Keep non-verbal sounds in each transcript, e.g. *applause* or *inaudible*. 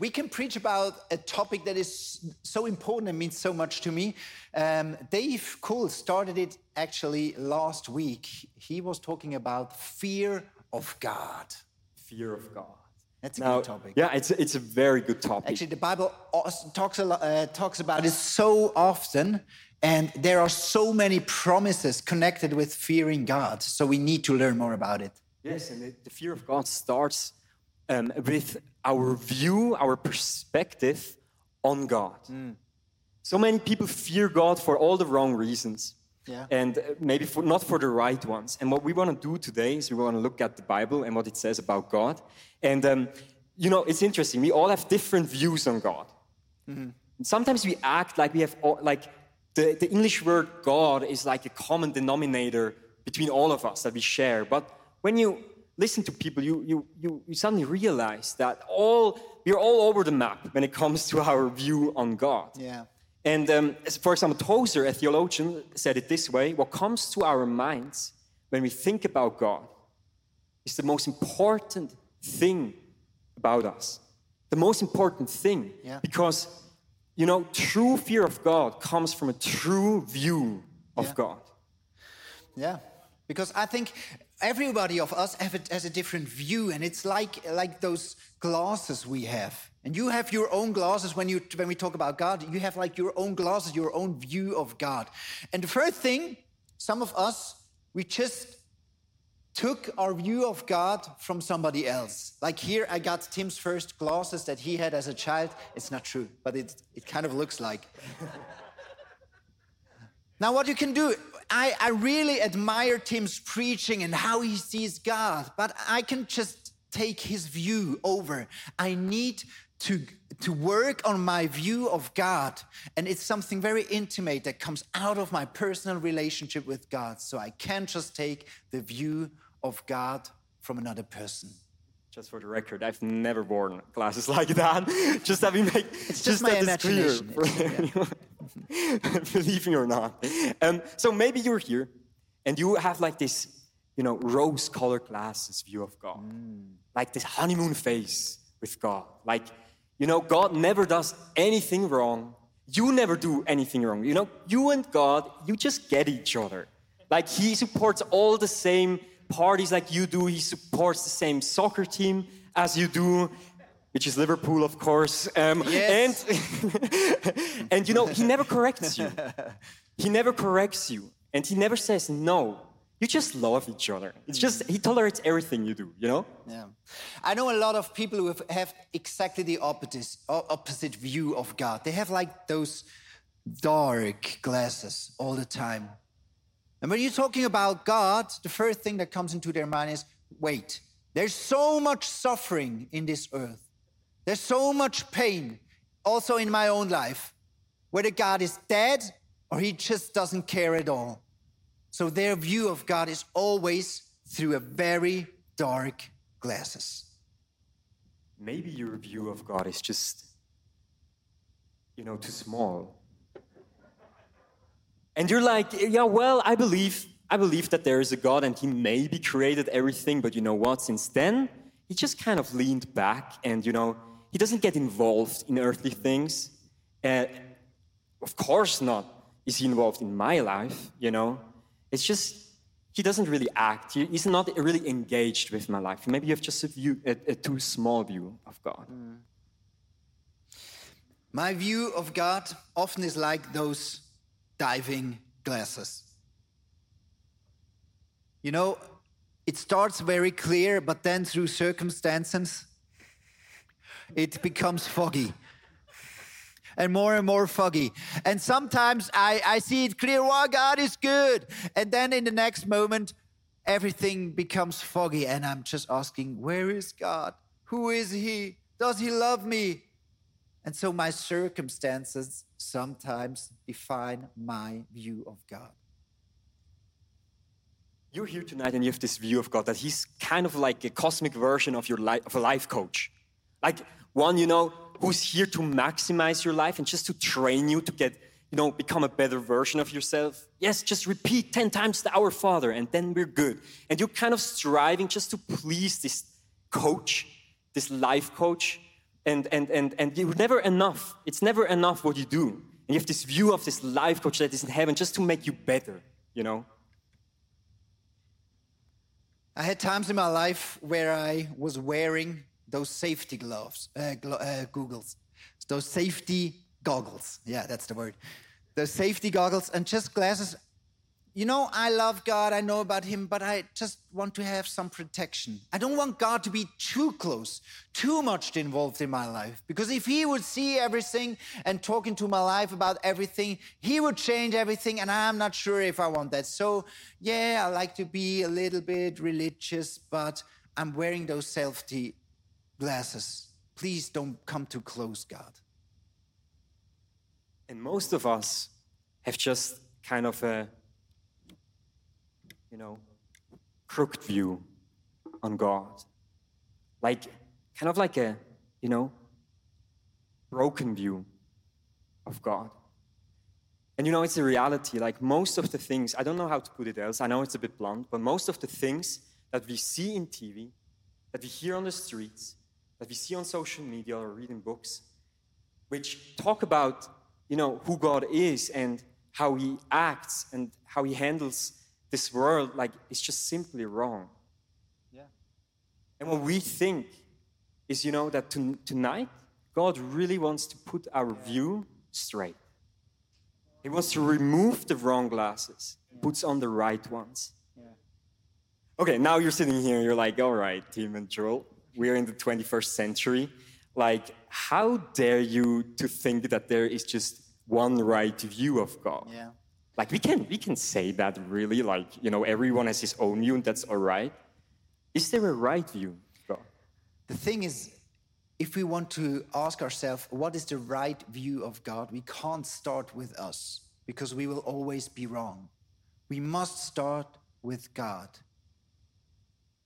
we can preach about a topic that is so important and means so much to me. Um, Dave Cool started it actually last week. He was talking about fear of God. Fear of God. That's a Now, good topic. yeah, it's a, it's a very good topic. Actually, the Bible talks a lot, uh, talks about it so often, and there are so many promises connected with fearing God. So we need to learn more about it. Yes, and the, the fear of God starts um, with our view, our perspective on God. So many people fear God for all the wrong reasons. Yeah. And uh, maybe for, not for the right ones. And what we want to do today is we want to look at the Bible and what it says about God. And, um, you know, it's interesting. We all have different views on God. And sometimes we act like we have, all, like, the, the English word God is like a common denominator between all of us that we share. But when you listen to people, you, you, you, you suddenly realize that all, we're all over the map when it comes to our view on God. Yeah. And um, for example, Tozer, a theologian, said it this way What comes to our minds when we think about God is the most important thing about us. The most important thing. Yeah. Because, you know, true fear of God comes from a true view of Yeah. God. Yeah, because I think everybody of us have a, has a different view, and it's like like those glasses we have. And you have your own glasses when you when we talk about God. You have like your own glasses, your own view of God. And the first thing, some of us we just took our view of God from somebody else. Like here, I got Tim's first glasses that he had as a child. It's not true, but it it kind of looks like. *laughs* Now, what you can do, I, I really admire Tim's preaching and how he sees God, but I can just take his view over. I need to, to work on my view of God, and it's something very intimate that comes out of my personal relationship with God. So I can't just take the view of God from another person. Just for the record, I've never worn glasses *laughs* like that. *laughs* just that we make It's just my it's clear imagination. *laughs* *laughs* believe me or not. Um, so maybe you're here and you have like this, you know, rose-colored glasses view of God, like this honeymoon face with God. Like, you know, God never does anything wrong. You never do anything wrong. You know, you and God, you just get each other. Like He supports all the same parties like you do. He supports the same soccer team as you do, which is Liverpool, of course. Um, Yes. And *laughs* and you know, He never corrects you. He never corrects you, and He never says no. You just love each other. It's just He tolerates everything you do. You know. Yeah. I know a lot of people who have, have exactly the opposite, opposite view of God. They have like those dark glasses all the time. And when you're talking about God, the first thing that comes into their mind is wait, there's so much suffering in this earth. There's so much pain also in my own life, whether God is dead or he just doesn't care at all. So their view of God is always through a very dark glasses. Maybe your view of God is just, you know, too small. And you're like, yeah, well, I believe, I believe that there is a God and he maybe created everything, but you know what? Since then, he just kind of leaned back and, you know, he doesn't get involved in earthly things. Uh, of course not is he involved in my life, you know. It's just, he doesn't really act. He- He's not really engaged with my life. Maybe you have just a, view, a, a too small view of God. My view of God often is like those diving glasses. You know, it starts very clear, but then through circumstances, it becomes foggy. And more and more foggy. And sometimes I, I see it clear, wow, God is good. And then in the next moment, everything becomes foggy. And I'm just asking, where is God? Who is He? Does He love me? And so my circumstances sometimes define my view of God. You're here tonight and you have this view of God that He's kind of like a cosmic version of your life, of a life coach. Like one, you know, who's here to maximize your life and just to train you to get, you know, become a better version of yourself. Yes, just repeat 10 times the Our Father and then we're good. And you're kind of striving just to please this coach, this life coach. and and and and you're never enough. It's never enough what you do. And you have this view of this life coach that is in heaven just to make you better, you know. I had times in my life where I was wearing those safety gloves, uh, glo- uh, googles, those safety goggles. Yeah, that's the word. Those safety goggles and just glasses. You know, I love God, I know about Him, but I just want to have some protection. I don't want God to be too close, too much involved in my life. Because if He would see everything and talk into my life about everything, He would change everything, and I'm not sure if I want that. So, yeah, I like to be a little bit religious, but I'm wearing those safety glasses. Please don't come too close, God. And most of us have just kind of a, you know, crooked view on God. Like, kind of like a, you know, broken view of God. And you know, it's a reality. Like, most of the things, I don't know how to put it else, I know it's a bit blunt, but most of the things that we see in TV, that we hear on the streets, that we see on social media or read in books, which talk about you know, who God is and how he acts and how he handles this world, like, it's just simply wrong. Yeah. And what we think is, you know, that to, tonight, God really wants to put our view straight. He wants to remove the wrong glasses, puts on the right ones. Yeah. Okay, now you're sitting here, you're like, all right, Tim and Joel, we're in the 21st century like how dare you to think that there is just one right view of god Yeah. like we can we can say that really like you know everyone has his own view and that's all right is there a right view of god The thing is, if we want to ask ourselves, what is the right view of God, we can't start with us because we will always be wrong. We must start with God.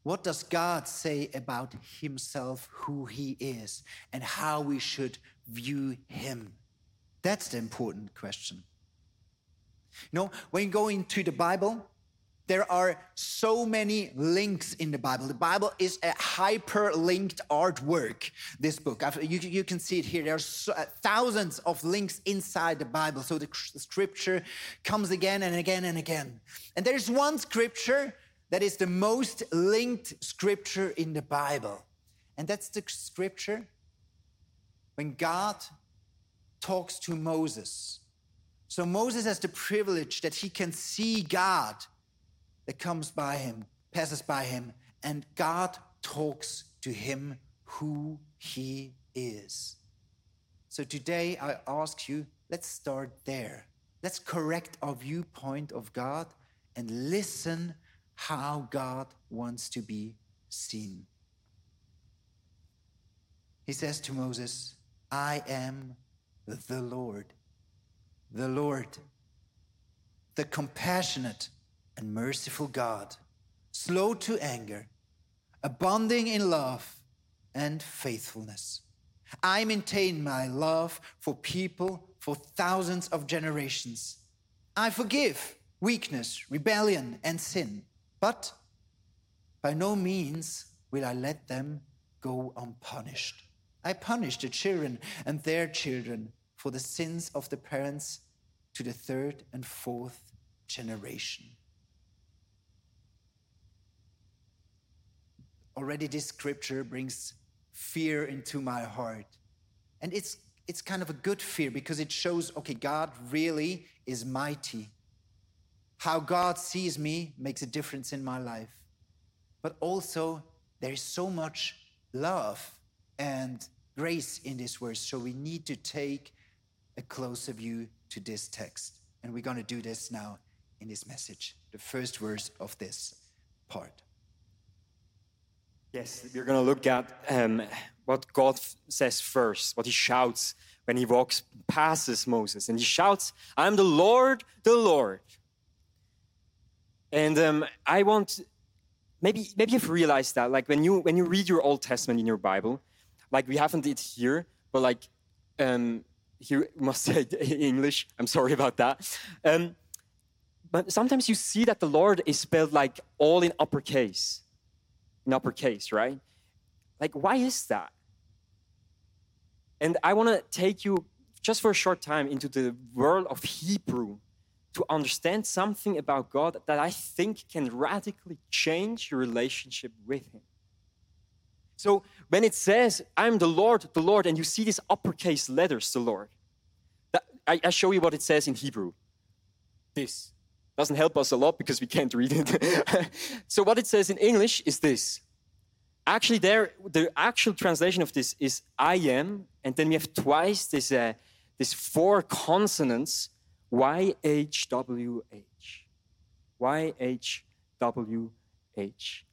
What does God say about Himself, who He is, and how we should view Him? That's the important question. You know, when you go into the Bible, there are so many links in the Bible. The Bible is a hyperlinked artwork, this book. You, you can see it here. There are so, uh, thousands of links inside the Bible. So the, the scripture comes again and again and again. And there's one scripture that is the most linked scripture in the Bible. And that's the scripture when God talks to Moses. So Moses has the privilege that he can see God that comes by him, passes by him, and God talks to him who he is. So today I ask you, let's start there. Let's correct our viewpoint of God and listen how God wants to be seen. He says to Moses, I am the Lord, the Lord, the compassionate and merciful God, slow to anger, abounding in love and faithfulness. I maintain my love for people for thousands of generations. I forgive weakness, rebellion, and sin, but by no means will I let them go unpunished. I punish the children and their children for the sins of the parents to the third and fourth generation. Already, this scripture brings fear into my heart. And it's, it's kind of a good fear because it shows okay, God really is mighty. How God sees me makes a difference in my life. But also, there is so much love and grace in this verse. So we need to take a closer view to this text. And we're going to do this now in this message, the first verse of this part. Yes, we're going to look at um, what God says first, what he shouts when he walks passes Moses. And he shouts, I'm the Lord, the Lord. And um, I want, maybe, maybe you've realized that, like when you, when you read your Old Testament in your Bible, like we haven't it here, but like um, here *laughs* must say English, I'm sorry about that. Um, but sometimes you see that the Lord is spelled like all in uppercase in uppercase, right? Like, why is that? And I want to take you just for a short time into the world of Hebrew to understand something about God that I think can radically change your relationship with Him. So when it says, I'm the Lord, the Lord, and you see these uppercase letters, the Lord, that, I, I show you what it says in Hebrew. This doesn't help us a lot because we can't read it. *laughs* so what it says in English is this. Actually, there the actual translation of this is I am, and then we have twice this uh, this four consonants Y H W H. Y H W H.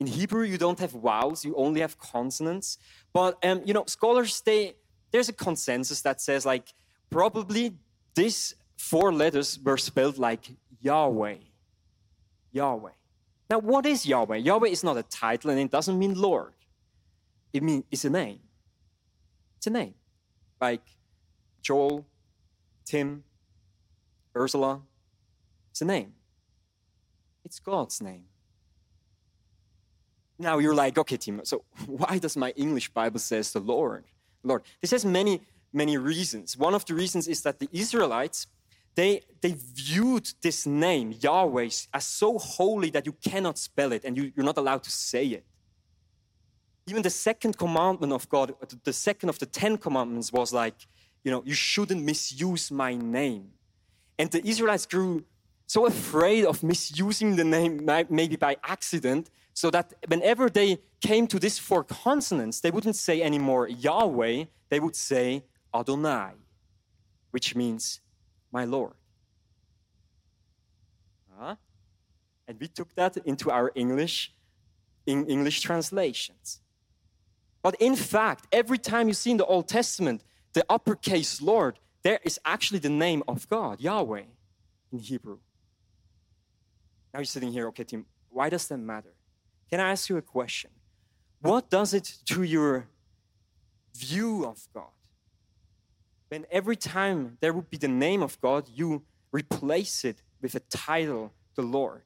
In Hebrew, you don't have vowels, you only have consonants. But um, you know, scholars they there's a consensus that says like probably these four letters were spelled like Yahweh. Yahweh. Now, what is Yahweh? Yahweh is not a title and it doesn't mean Lord. It means it's a name. It's a name. Like Joel, Tim, Ursula. It's a name. It's God's name. Now you're like, okay, Tim, so *laughs* why does my English Bible says the Lord? Lord. This has many, many reasons. One of the reasons is that the Israelites, they, they viewed this name, Yahweh, as so holy that you cannot spell it and you, you're not allowed to say it. Even the second commandment of God, the second of the Ten Commandments was like, you know, you shouldn't misuse my name. And the Israelites grew so afraid of misusing the name, maybe by accident, so that whenever they came to these four consonants, they wouldn't say anymore Yahweh, they would say Adonai, which means my Lord. Uh, and we took that into our English, in English translations. But in fact, every time you see in the Old Testament the uppercase Lord, there is actually the name of God, Yahweh, in Hebrew. Now you're sitting here, okay, Tim, why does that matter? Can I ask you a question? What does it to your view of God? When every time there would be the name of God, you replace it with a title, the Lord.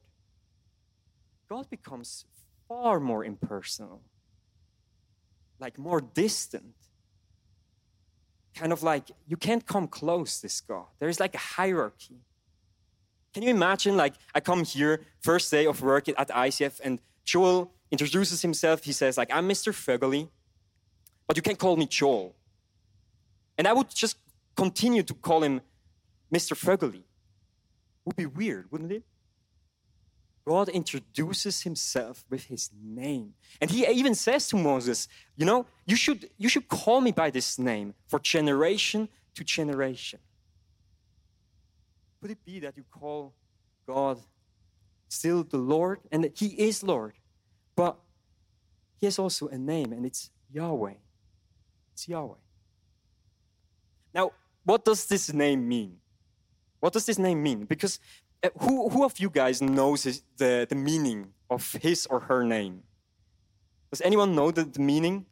God becomes far more impersonal, like more distant. Kind of like you can't come close this God. There is like a hierarchy. Can you imagine, like, I come here, first day of work at ICF, and Joel introduces himself. He says, like, I'm Mr. Vögeli, but you can call me Joel. And I would just continue to call him Mr. Vögeli. Would be weird, wouldn't it? God introduces himself with his name. And he even says to Moses, you know, you should, you should call me by this name for generation to generation. Could it be that you call God still the Lord? And that He is Lord, but He has also a name, and it's Yahweh. It's Yahweh. Now, what does this name mean? What does this name mean? Because who, who of you guys knows his, the, the meaning of his or her name? Does anyone know the, the meaning?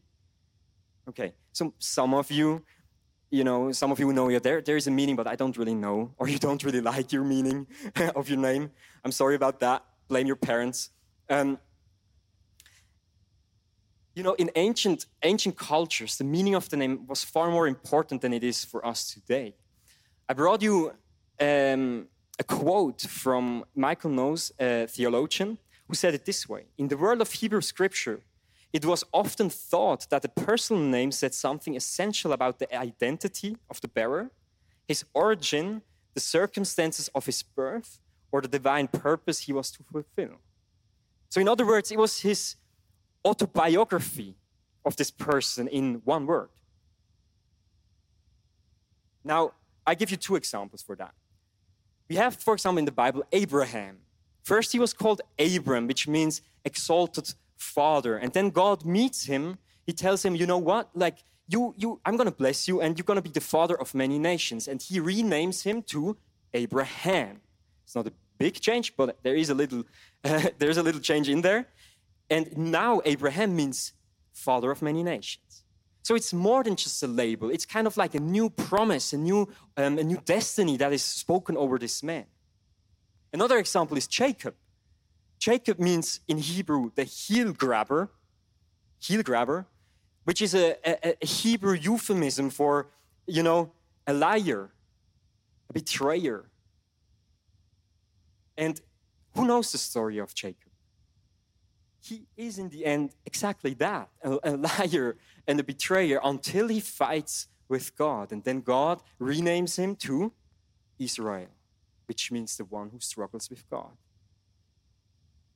Okay, so some of you you know, some of you know, yeah, there, there is a meaning, but I don't really know, or you don't really *laughs* like your meaning *laughs* of your name. I'm sorry about that. Blame your parents. Um, you know, in ancient, ancient cultures, the meaning of the name was far more important than it is for us today. I brought you um, a quote from Michael Knowles, a theologian, who said it this way In the world of Hebrew scripture, it was often thought that a personal name said something essential about the identity of the bearer, his origin, the circumstances of his birth, or the divine purpose he was to fulfill. So, in other words, it was his autobiography of this person in one word. Now, I give you two examples for that. We have, for example, in the Bible, Abraham. First, he was called Abram, which means exalted father. And then God meets him. He tells him, you know what? Like, you, you, I'm going to bless you and you're going to be the father of many nations. And he renames him to Abraham. It's not a big change, but there is a little, uh, *laughs* there's a little change in there. And now Abraham means father of many nations. So it's more than just a label. It's kind of like a new promise, a new, um, a new destiny that is spoken over this man. Another example is Jacob. Jacob means in Hebrew the heel grabber, heel grabber, which is a, a, a Hebrew euphemism for, you know, a liar, a betrayer. And who knows the story of Jacob? He is, in the end, exactly that a, a *laughs* liar and a betrayer until he fights with God. And then God renames him to Israel, which means the one who struggles with God.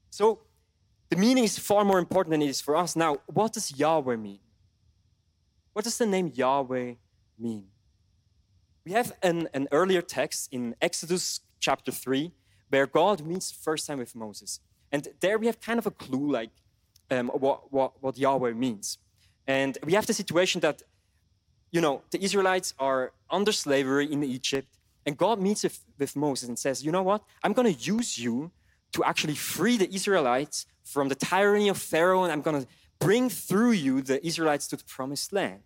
So the meaning is far more important than it is for us. Now, what does Yahweh mean? What does the name Yahweh mean? We have an, an earlier text in Exodus chapter 3 where God meets first time with Moses. And there we have kind of a clue like um, what, what, what Yahweh means. And we have the situation that, you know, the Israelites are under slavery in Egypt, and God meets with, Moses and says, You know what? I'm going to use you to actually free the Israelites from the tyranny of Pharaoh, and I'm going to bring through you the Israelites to the promised land.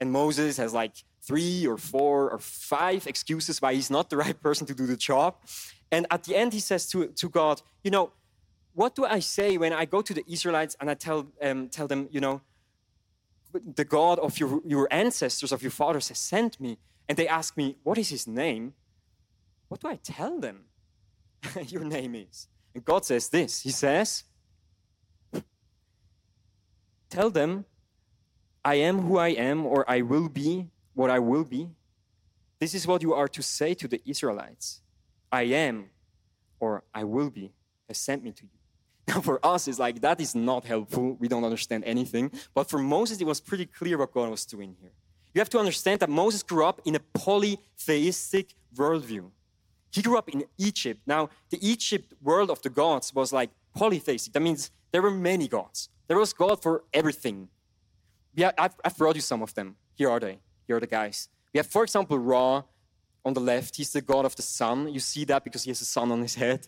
And Moses has like three or four or five excuses why he's not the right person to do the job. And at the end, he says to, to God, You know, what do I say when I go to the Israelites and I tell, um, tell them, you know, the God of your, your ancestors, of your fathers, has sent me, and they ask me, What is his name? What do I tell them *laughs* your name is? And God says this He says, Tell them, I am who I am, or I will be what I will be. This is what you are to say to the Israelites I am, or I will be, has sent me to you. For us, it's like that is not helpful. We don't understand anything. But for Moses, it was pretty clear what God was doing here. You have to understand that Moses grew up in a polytheistic worldview. He grew up in Egypt. Now, the Egypt world of the gods was like polytheistic. That means there were many gods. There was God for everything. Yeah, I've, I've brought you some of them. Here are they. Here are the guys. We have, for example, Ra on the left. He's the god of the sun. You see that because he has a sun on his head.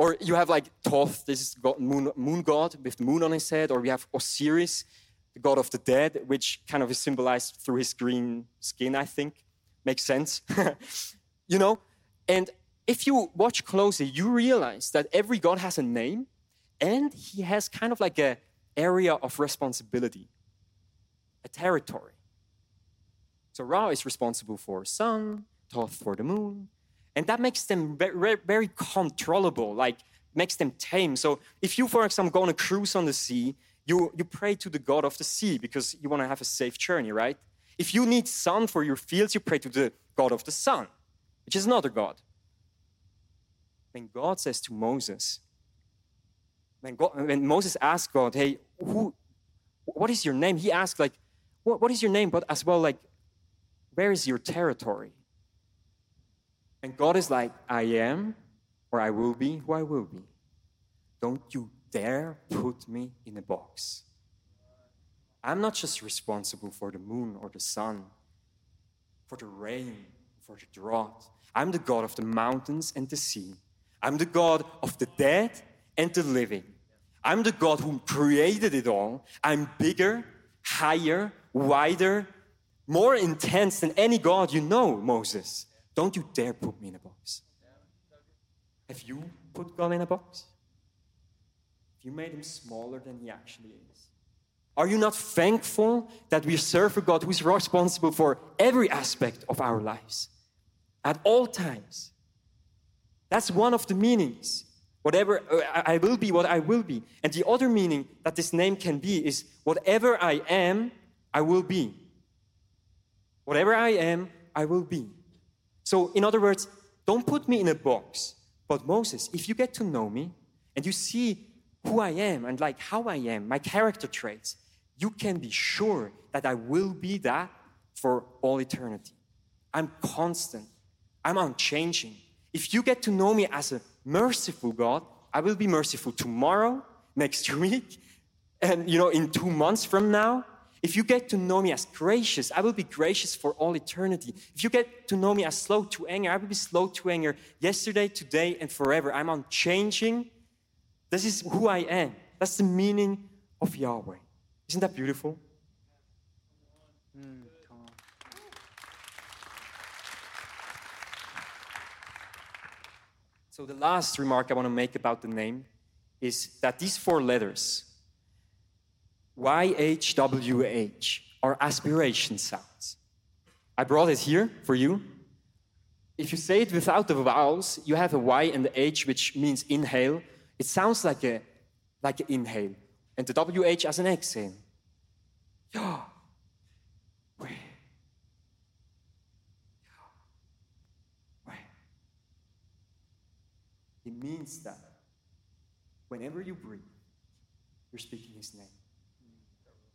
Or you have like Thoth, this is god, moon, moon god with the moon on his head. Or we have Osiris, the god of the dead, which kind of is symbolized through his green skin, I think. Makes sense. *laughs* you know? And if you watch closely, you realize that every god has a name and he has kind of like a area of responsibility, a territory. So Ra is responsible for sun, Thoth for the moon, and that makes them very, very controllable, like makes them tame. So if you, for example, go on a cruise on the sea, you, you pray to the God of the sea because you want to have a safe journey, right? If you need sun for your fields, you pray to the God of the sun, which is another God. When God says to Moses, when, God, when Moses asked God, hey, who, what is your name? He asked, like, what, what is your name? But as well, like, where is your territory? And God is like, I am, or I will be who I will be. Don't you dare put me in a box. I'm not just responsible for the moon or the sun, for the rain, for the drought. I'm the God of the mountains and the sea. I'm the God of the dead and the living. I'm the God who created it all. I'm bigger, higher, wider, more intense than any God you know, Moses. Don't you dare put me in a box. Have you put God in a box? Have you made him smaller than he actually is? Are you not thankful that we serve a God who is responsible for every aspect of our lives at all times? That's one of the meanings. Whatever uh, I will be, what I will be. And the other meaning that this name can be is whatever I am, I will be. Whatever I am, I will be. So, in other words, don't put me in a box. But Moses, if you get to know me and you see who I am and like how I am, my character traits, you can be sure that I will be that for all eternity. I'm constant. I'm unchanging. If you get to know me as a merciful God, I will be merciful tomorrow, next *laughs* week, and you know, in two months from now, if you get to know me as gracious, I will be gracious for all eternity. If you get to know me as slow to anger, I will be slow to anger yesterday, today, and forever. I'm unchanging. This is who I am. That's the meaning of Yahweh. Isn't that beautiful? So, the last remark I want to make about the name is that these four letters, YHWH are aspiration sounds. I brought it here for you. If you say it without the vowels, you have a Y and the H, which means inhale. It sounds like a like an inhale, and the WH as an exhale. *gasps* Yeah. It means that whenever you breathe, you're speaking his name.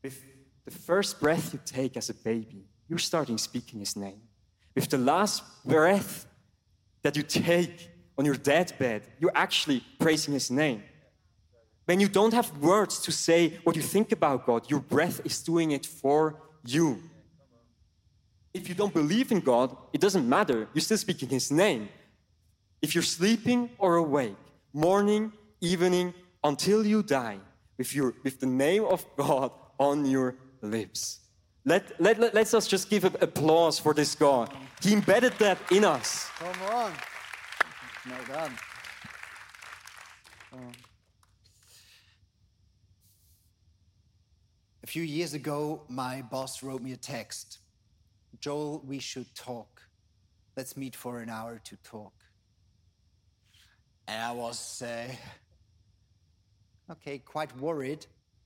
With the first breath you take as a baby, you're starting speaking his name. With the last breath that you take on your deathbed, you're actually praising his name. When you don't have words to say what you think about God, your breath is doing it for you. If you don't believe in God, it doesn't matter. You're still speaking his name. If you're sleeping or awake, morning, evening, until you die, with, your, with the name of God on your lips. Let, let, let, let's us just give applause for this God. He embedded that in us. Come on. My God. Oh. A few years ago, my boss wrote me a text Joel, we should talk. Let's meet for an hour to talk. And I was, uh, okay, quite worried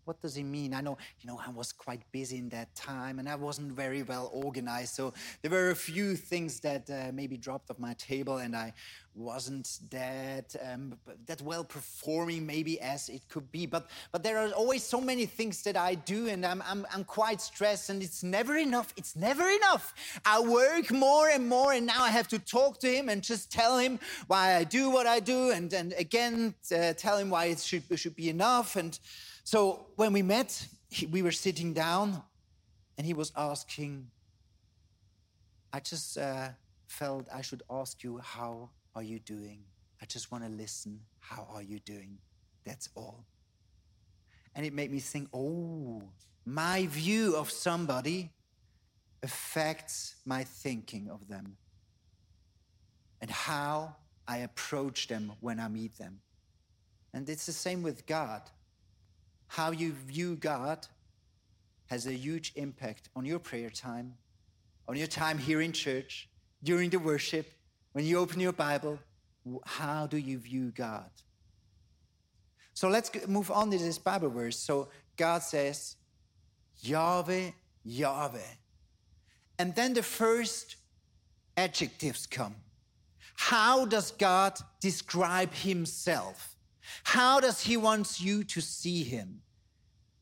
what does he mean? I know, you know, I was quite busy in that time and I wasn't very well organized. So there were a few things that uh, maybe dropped off my table and I wasn't that um, that well performing maybe as it could be. But but there are always so many things that I do and I'm, I'm, I'm quite stressed and it's never enough. It's never enough. I work more and more and now I have to talk to him and just tell him why I do what I do and, and again uh, tell him why it should, should be enough. And so when we met, he, we were sitting down and he was asking, I just uh, felt I should ask you, how are you doing? I just want to listen. How are you doing? That's all. And it made me think, oh, my view of somebody affects my thinking of them and how I approach them when I meet them. And it's the same with God how you view God has a huge impact on your prayer time, on your time here in church, during the worship, when you open your Bible. How do you view God? So let's move on to this Bible verse. So God says, Yahweh, Yahweh. And then the first adjectives come. How does God describe himself? How does he want you to see him?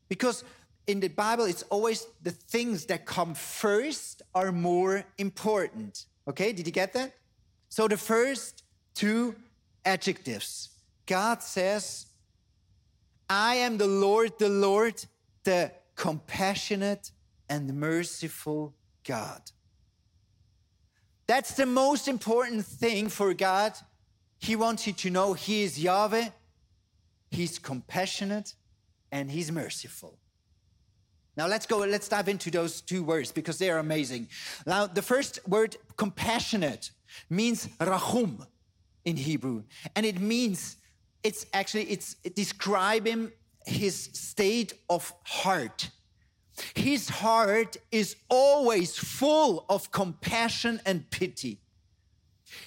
Because in the Bible, it's always the things that come first are more important. Okay, did you get that? So the first two adjectives God says, I am the Lord, the Lord, the compassionate and merciful God. That's the most important thing for God. He wants you to know He is Yahweh, He's compassionate and He's merciful. Now let's go, let's dive into those two words because they are amazing. Now, the first word, compassionate, means rachum in Hebrew. And it means, it's actually, it's describing his state of heart. His heart is always full of compassion and pity.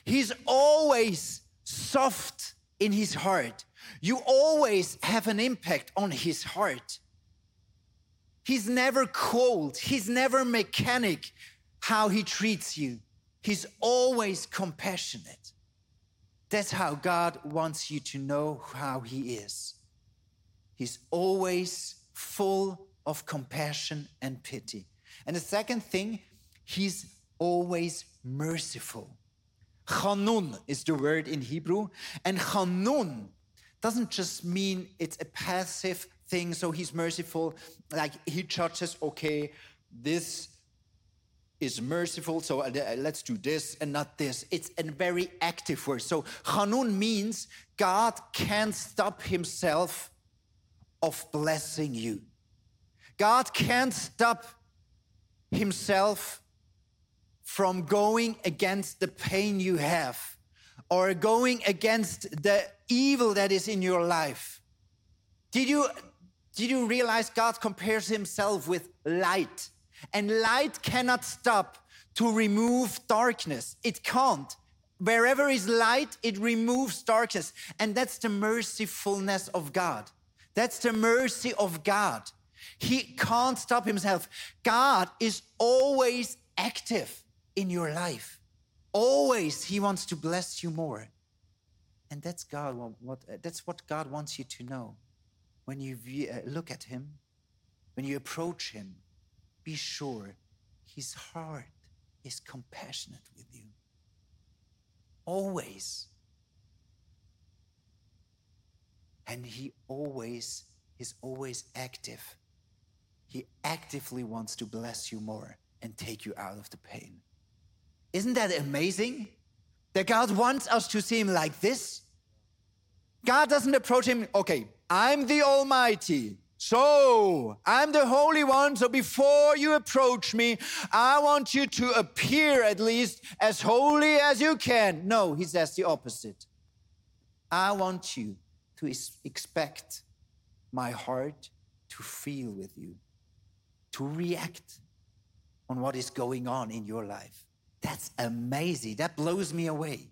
He's always soft in his heart you always have an impact on his heart. He's never cold, he's never mechanic how he treats you. He's always compassionate. That's how God wants you to know how he is. He's always full of compassion and pity. And the second thing, he's always merciful. Chanun is the word in Hebrew, and Chanun doesn't just mean it's a passive thing, so he's merciful, like he judges, okay, this is merciful, so uh, let's do this and not this. It's a very active word. So Hanun means God can't stop himself of blessing you. God can't stop himself from going against the pain you have or going against the evil that is in your life. Did you Did you realize God compares himself with light? And light cannot stop to remove darkness. It can't. Wherever is light, it removes darkness. And that's the mercifulness of God. That's the mercy of God. He can't stop himself. God is always active in your life. Always he wants to bless you more. And that's God what that's what God wants you to know. When you uh, look at him, when you approach him, be sure his heart is compassionate with you. Always. And he always is always active. He actively wants to bless you more and take you out of the pain. Isn't that amazing? That God wants us to see him like this? God doesn't approach him, okay, I'm the Almighty. So, I'm the Holy One. So, before you approach me, I want you to appear at least as holy as you can. No, he says the opposite. I want you to expect my heart to feel with you, to react on what is going on in your life. That's amazing. That blows me away.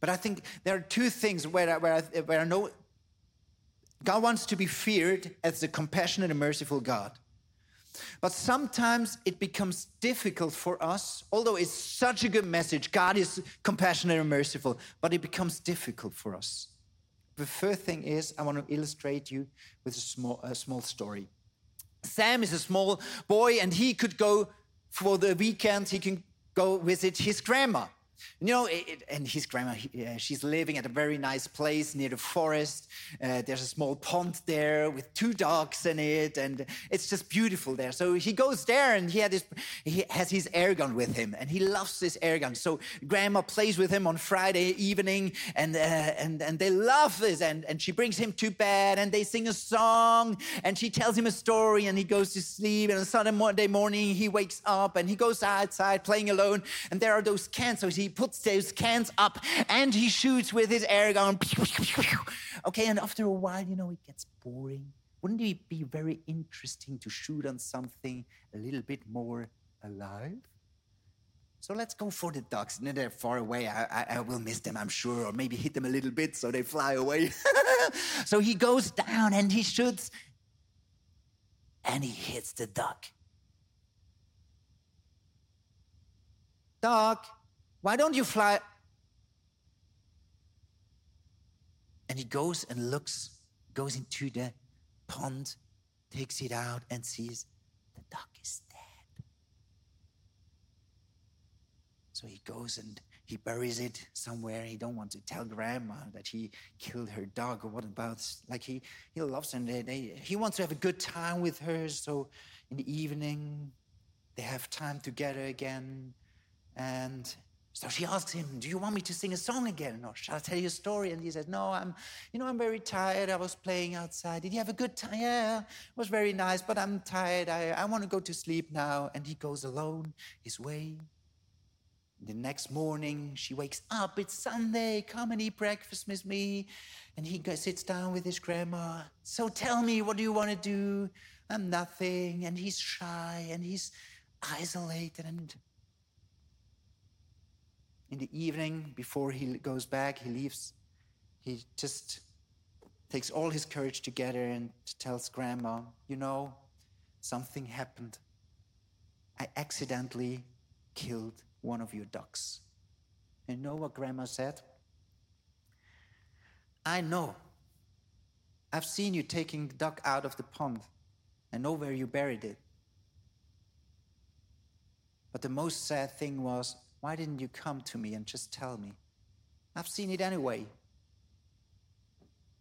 But I think there are two things where I, where I, where I know God wants to be feared as the compassionate and merciful God. But sometimes it becomes difficult for us, although it's such a good message God is compassionate and merciful, but it becomes difficult for us. The first thing is, I want to illustrate you with a small, a small story. Sam is a small boy, and he could go for the weekend, he can go visit his grandma. You know, it, and his grandma, he, uh, she's living at a very nice place near the forest. Uh, there's a small pond there with two dogs in it, and it's just beautiful there. So he goes there, and he, his, he has his air gun with him, and he loves this air gun. So grandma plays with him on Friday evening, and uh, and and they love this. And and she brings him to bed, and they sing a song, and she tells him a story, and he goes to sleep. And on Sunday Monday morning, he wakes up, and he goes outside playing alone, and there are those cans. So he puts puts those cans up and he shoots with his air gun. Okay, and after a while, you know, it gets boring. Wouldn't it be very interesting to shoot on something a little bit more alive? So let's go for the ducks. And they're far away. I, I, I, will miss them, I'm sure, or maybe hit them a little bit so they fly away. *laughs* so he goes down and he shoots and he hits the duck. Duck, why don't you fly? And he goes and looks, goes into the pond, takes it out, and sees the duck is dead. So he goes and he buries it somewhere. He don't want to tell grandma that he killed her dog or what about like he he loves her and they, they, he wants to have a good time with her. So in the evening they have time together again, and so she asks him, Do you want me to sing a song again? Or shall I tell you a story? And he says, No, I'm, you know, I'm very tired. I was playing outside. Did you have a good time? Yeah, it was very nice, but I'm tired. I, I want to go to sleep now. And he goes alone his way. The next morning, she wakes up. It's Sunday. Come and eat breakfast with me. And he sits down with his grandma. So tell me, what do you want to do? I'm nothing. And he's shy and he's isolated. And in the evening, before he goes back, he leaves, he just takes all his courage together and tells Grandma, You know, something happened. I accidentally killed one of your ducks. And you know what Grandma said? I know. I've seen you taking the duck out of the pond. I know where you buried it. But the most sad thing was why didn't you come to me and just tell me? I've seen it anyway.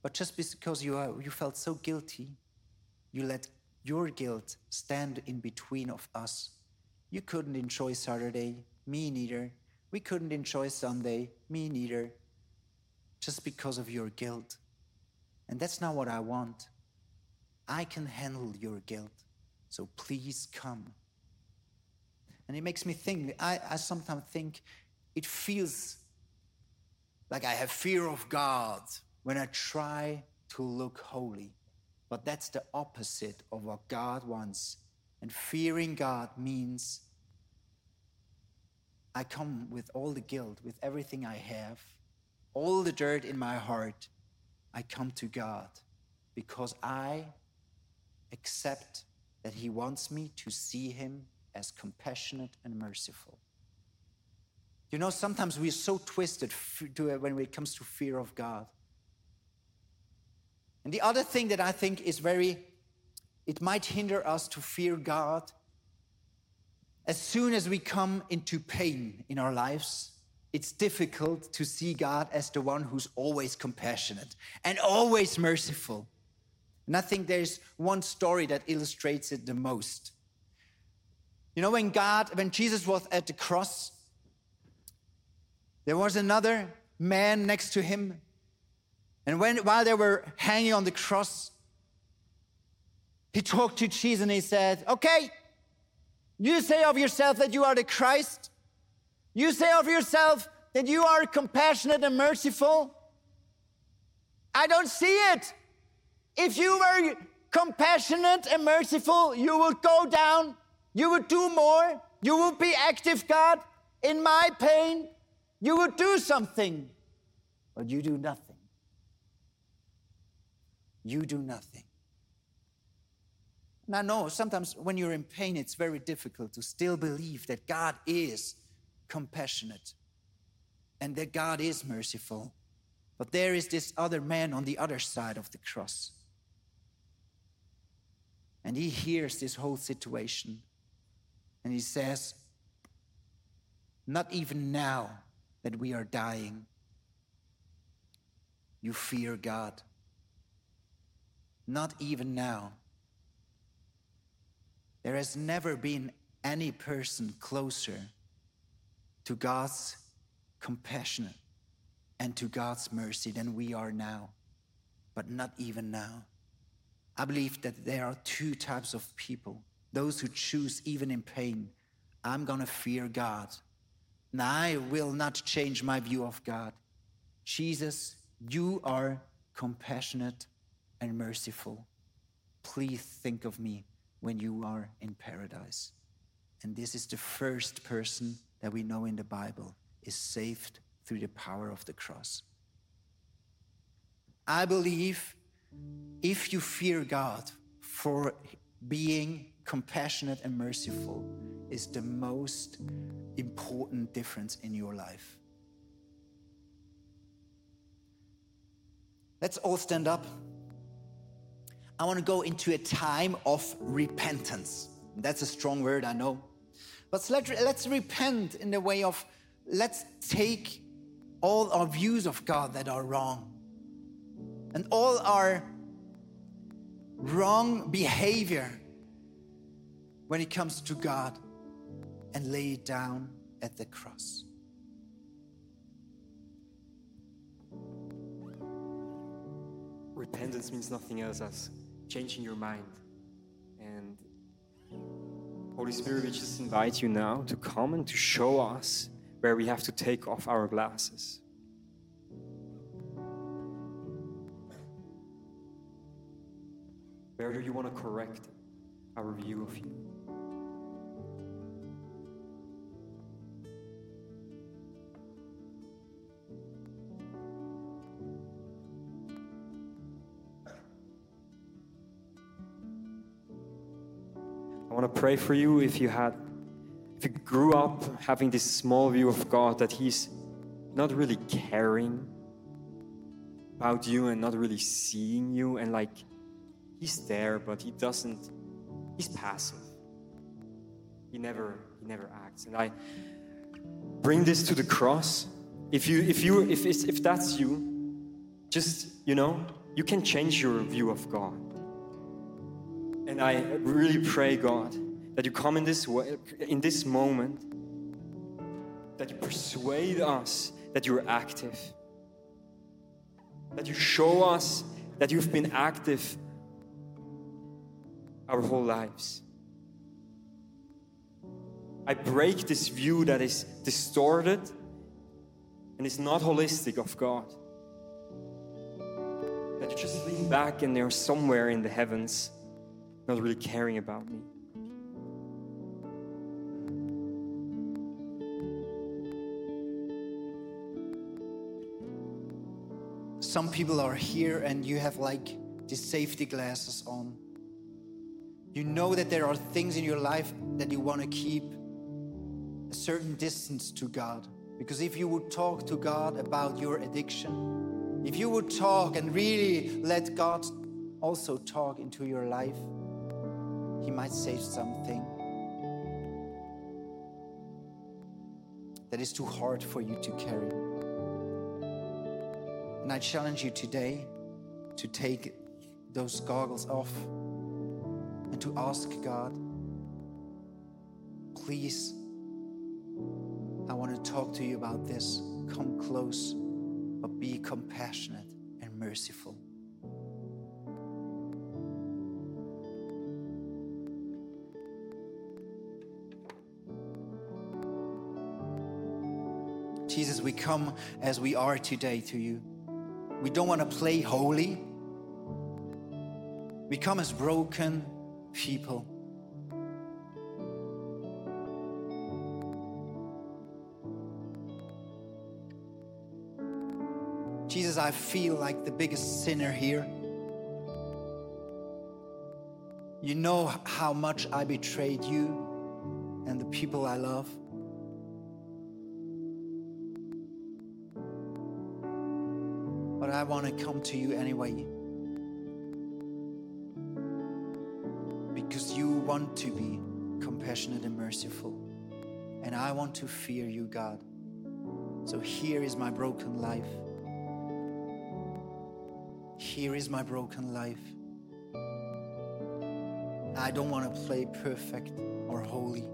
But just because you, are, you felt so guilty, you let your guilt stand in between of us. You couldn't enjoy Saturday, me neither. We couldn't enjoy Sunday, me neither. Just because of your guilt. And that's not what I want. I can handle your guilt. So please come. And it makes me think, I, I sometimes think it feels like I have fear of God when I try to look holy. But that's the opposite of what God wants. And fearing God means I come with all the guilt, with everything I have, all the dirt in my heart. I come to God because I accept that He wants me to see Him as compassionate and merciful. You know, sometimes we're so twisted uh, when it comes to fear of God. And the other thing that I think is very, it might hinder us to fear God as soon as we come into pain in our lives. It's difficult to see God as the one who's always compassionate and always merciful. And I think there's one story that illustrates it the most. You know, when God, when Jesus was at the cross, there was another man next to him. And when, while they were hanging on the cross, he talked to Jesus and he said, Okay, you say of yourself that you are the Christ. You say of yourself that you are compassionate and merciful. I don't see it. If you were compassionate and merciful, you would go down, you would do more, you would be active, God, in my pain, you would do something, but you do nothing. You do nothing. And I know sometimes when you're in pain, it's very difficult to still believe that God is compassionate and that God is merciful. But there is this other man on the other side of the cross. And he hears this whole situation and he says, Not even now that we are dying, you fear God. Not even now. There has never been any person closer to God's compassion and to God's mercy than we are now, but not even now. I believe that there are two types of people those who choose, even in pain, I'm going to fear God. And I will not change my view of God. Jesus, you are compassionate and merciful. Please think of me when you are in paradise. And this is the first person that we know in the Bible is saved through the power of the cross. I believe if you fear God for being compassionate and merciful is the most important difference in your life. Let's all stand up. I want to go into a time of repentance. That's a strong word, I know. But let's, let's repent in the way of let's take all our views of God that are wrong and all our wrong behavior when it comes to God and lay it down at the cross. Repentance means nothing else as changing your mind. And Holy Spirit, we just invite you now to come and to show us where we have to take off our glasses. Where do you want to correct our view of you? Want to pray for you if you had, if you grew up having this small view of God that He's not really caring about you and not really seeing you, and like He's there, but He doesn't, He's passive. He never, He never acts. And I bring this to the cross. If you, if you, if, if that's you, just, you know, you can change your view of God. And I really pray, God, that you come in this way, in this moment, that you persuade us that you're active, that you show us that you've been active our whole lives. I break this view that is distorted and is not holistic of God that you're just leaning back and they're somewhere in the heavens, not really caring about me. Some people are here and you have like these safety glasses on. You know that there are things in your life that you want to keep a certain distance to God. Because if you would talk to God about your addiction, if you would talk and really let God also talk into your life, He might say something that is too hard for you to carry. And I challenge you today to take those goggles off and to ask God, please, I want to talk to you about this. Come close, but be compassionate and merciful. Jesus, we come as we are today to you. We don't want to play holy. We come as broken people. Jesus, I feel like the biggest sinner here. You know how much I betrayed you and the people I love. But I want to come to you anyway. Because you want to be compassionate and merciful. And I want to fear you, God. So here is my broken life. Here is my broken life. I don't want to play perfect or holy,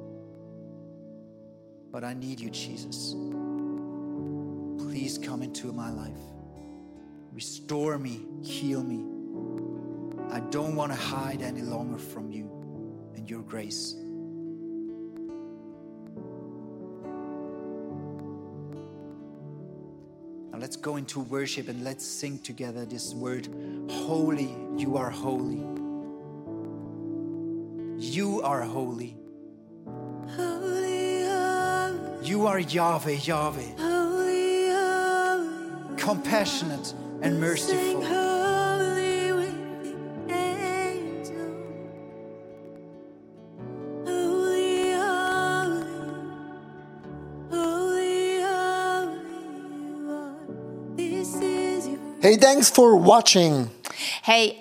but I need you, Jesus. Please come into my life. Restore me, heal me. I don't want to hide any longer from you and your grace. Now let's go into worship and let's sing together this word Holy, you are holy. You are holy. Holy, holy, You are Yahweh, Yahweh, holy, compassionate and merciful. Hey, thanks for watching. Hey,